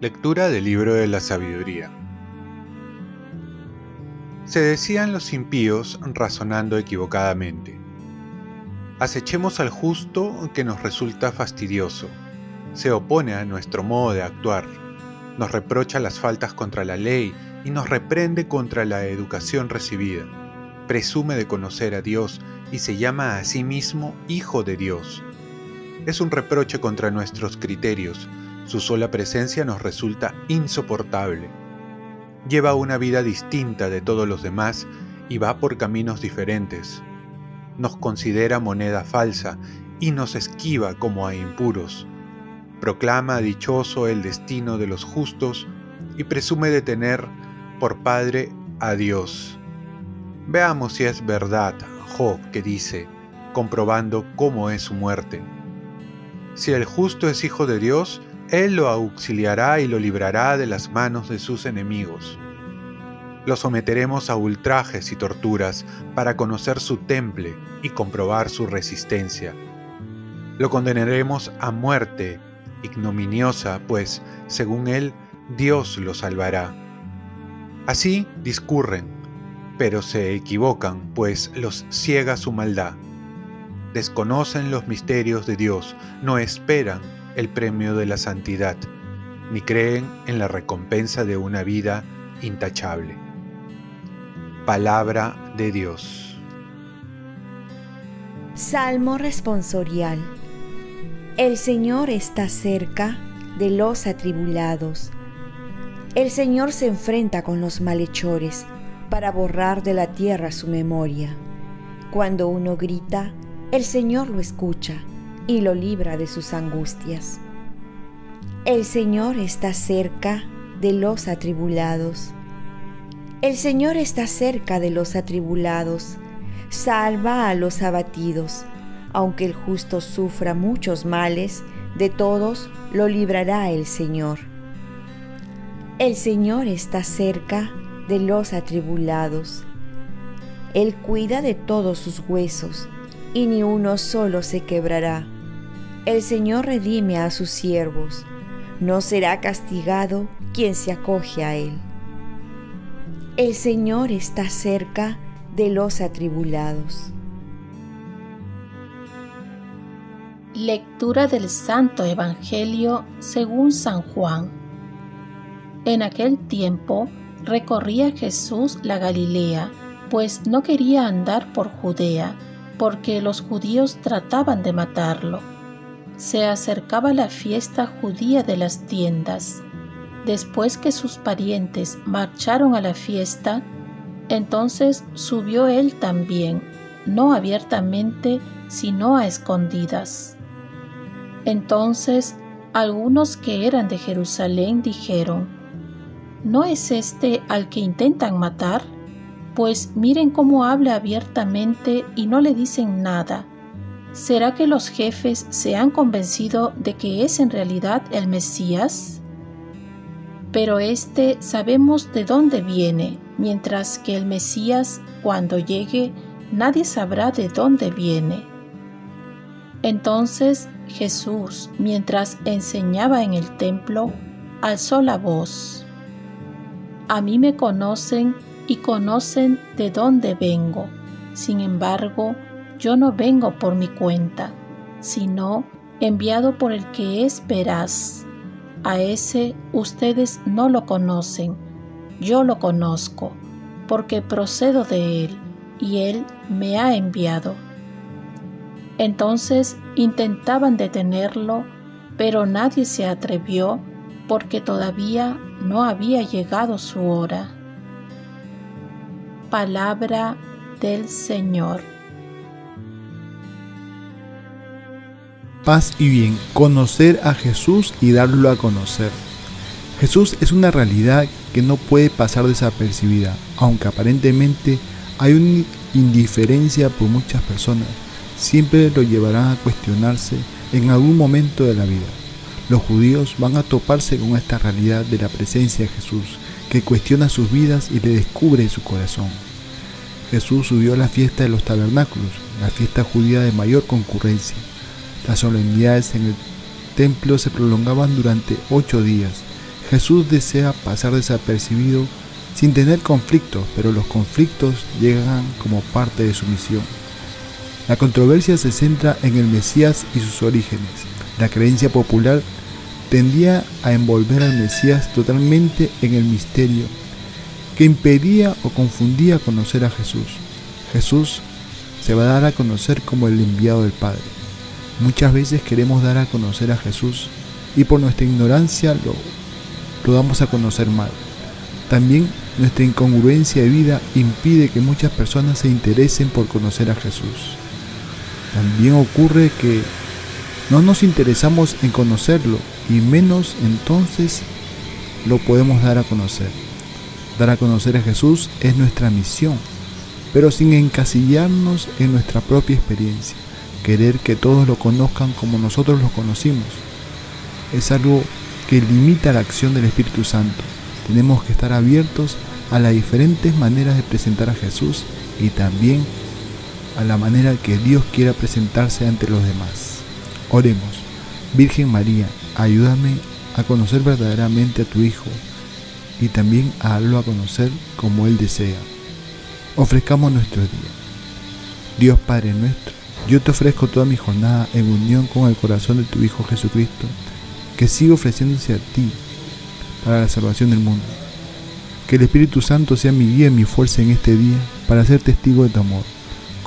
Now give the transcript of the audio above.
Lectura del libro de la sabiduría. Se decían los impíos razonando equivocadamente. Acechemos al justo que nos resulta fastidioso. Se opone a nuestro modo de actuar. Nos reprocha las faltas contra la ley y nos reprende contra la educación recibida. Presume de conocer a Dios y se llama a sí mismo Hijo de Dios. Es un reproche contra nuestros criterios su sola presencia nos resulta insoportable. Lleva una vida distinta de todos los demás y va por caminos diferentes. Nos considera moneda falsa y nos esquiva como a impuros. Proclama dichoso el destino de los justos y presume de tener por Padre a Dios. Veamos si es verdad Job que dice, comprobando cómo es su muerte. Si el justo es hijo de Dios, él lo auxiliará y lo librará de las manos de sus enemigos. Lo someteremos a ultrajes y torturas para conocer su temple y comprobar su resistencia. Lo condenaremos a muerte ignominiosa, pues, según él, Dios lo salvará. Así discurren, pero se equivocan, pues los ciega su maldad. Desconocen los misterios de Dios, no esperan el premio de la santidad, ni creen en la recompensa de una vida intachable. Palabra de Dios. Salmo responsorial. El Señor está cerca de los atribulados. El Señor se enfrenta con los malhechores para borrar de la tierra su memoria. Cuando uno grita, el Señor lo escucha y lo libra de sus angustias. El Señor está cerca de los atribulados. El Señor está cerca de los atribulados, salva a los abatidos. Aunque el justo sufra muchos males, de todos lo librará el Señor. El Señor está cerca de los atribulados. Él cuida de todos sus huesos, y ni uno solo se quebrará. El Señor redime a sus siervos, no será castigado quien se acoge a Él. El Señor está cerca de los atribulados. Lectura del Santo Evangelio según San Juan. En aquel tiempo recorría Jesús la Galilea, pues no quería andar por Judea, porque los judíos trataban de matarlo se acercaba la fiesta judía de las tiendas. Después que sus parientes marcharon a la fiesta, entonces subió él también, no abiertamente, sino a escondidas. Entonces algunos que eran de Jerusalén dijeron, ¿no es este al que intentan matar? Pues miren cómo habla abiertamente y no le dicen nada. ¿Será que los jefes se han convencido de que es en realidad el Mesías? Pero este sabemos de dónde viene, mientras que el Mesías, cuando llegue, nadie sabrá de dónde viene. Entonces Jesús, mientras enseñaba en el templo, alzó la voz. A mí me conocen y conocen de dónde vengo. Sin embargo, yo no vengo por mi cuenta, sino enviado por el que es veraz. A ese ustedes no lo conocen, yo lo conozco, porque procedo de él, y él me ha enviado. Entonces intentaban detenerlo, pero nadie se atrevió porque todavía no había llegado su hora. Palabra del Señor. paz y bien, conocer a Jesús y darlo a conocer. Jesús es una realidad que no puede pasar desapercibida, aunque aparentemente hay una indiferencia por muchas personas, siempre lo llevarán a cuestionarse en algún momento de la vida. Los judíos van a toparse con esta realidad de la presencia de Jesús, que cuestiona sus vidas y le descubre su corazón. Jesús subió a la fiesta de los tabernáculos, la fiesta judía de mayor concurrencia. Las solemnidades en el templo se prolongaban durante ocho días. Jesús desea pasar desapercibido sin tener conflictos, pero los conflictos llegan como parte de su misión. La controversia se centra en el Mesías y sus orígenes. La creencia popular tendía a envolver al Mesías totalmente en el misterio que impedía o confundía conocer a Jesús. Jesús se va a dar a conocer como el enviado del Padre. Muchas veces queremos dar a conocer a Jesús y por nuestra ignorancia lo, lo damos a conocer mal. También nuestra incongruencia de vida impide que muchas personas se interesen por conocer a Jesús. También ocurre que no nos interesamos en conocerlo y menos entonces lo podemos dar a conocer. Dar a conocer a Jesús es nuestra misión, pero sin encasillarnos en nuestra propia experiencia. Querer que todos lo conozcan como nosotros lo conocimos es algo que limita la acción del Espíritu Santo. Tenemos que estar abiertos a las diferentes maneras de presentar a Jesús y también a la manera que Dios quiera presentarse ante los demás. Oremos. Virgen María, ayúdame a conocer verdaderamente a tu Hijo y también a darlo a conocer como Él desea. Ofrezcamos nuestro día. Dios Padre nuestro, yo te ofrezco toda mi jornada en unión con el corazón de tu Hijo Jesucristo, que sigue ofreciéndose a ti para la salvación del mundo. Que el Espíritu Santo sea mi guía y mi fuerza en este día para ser testigo de tu amor.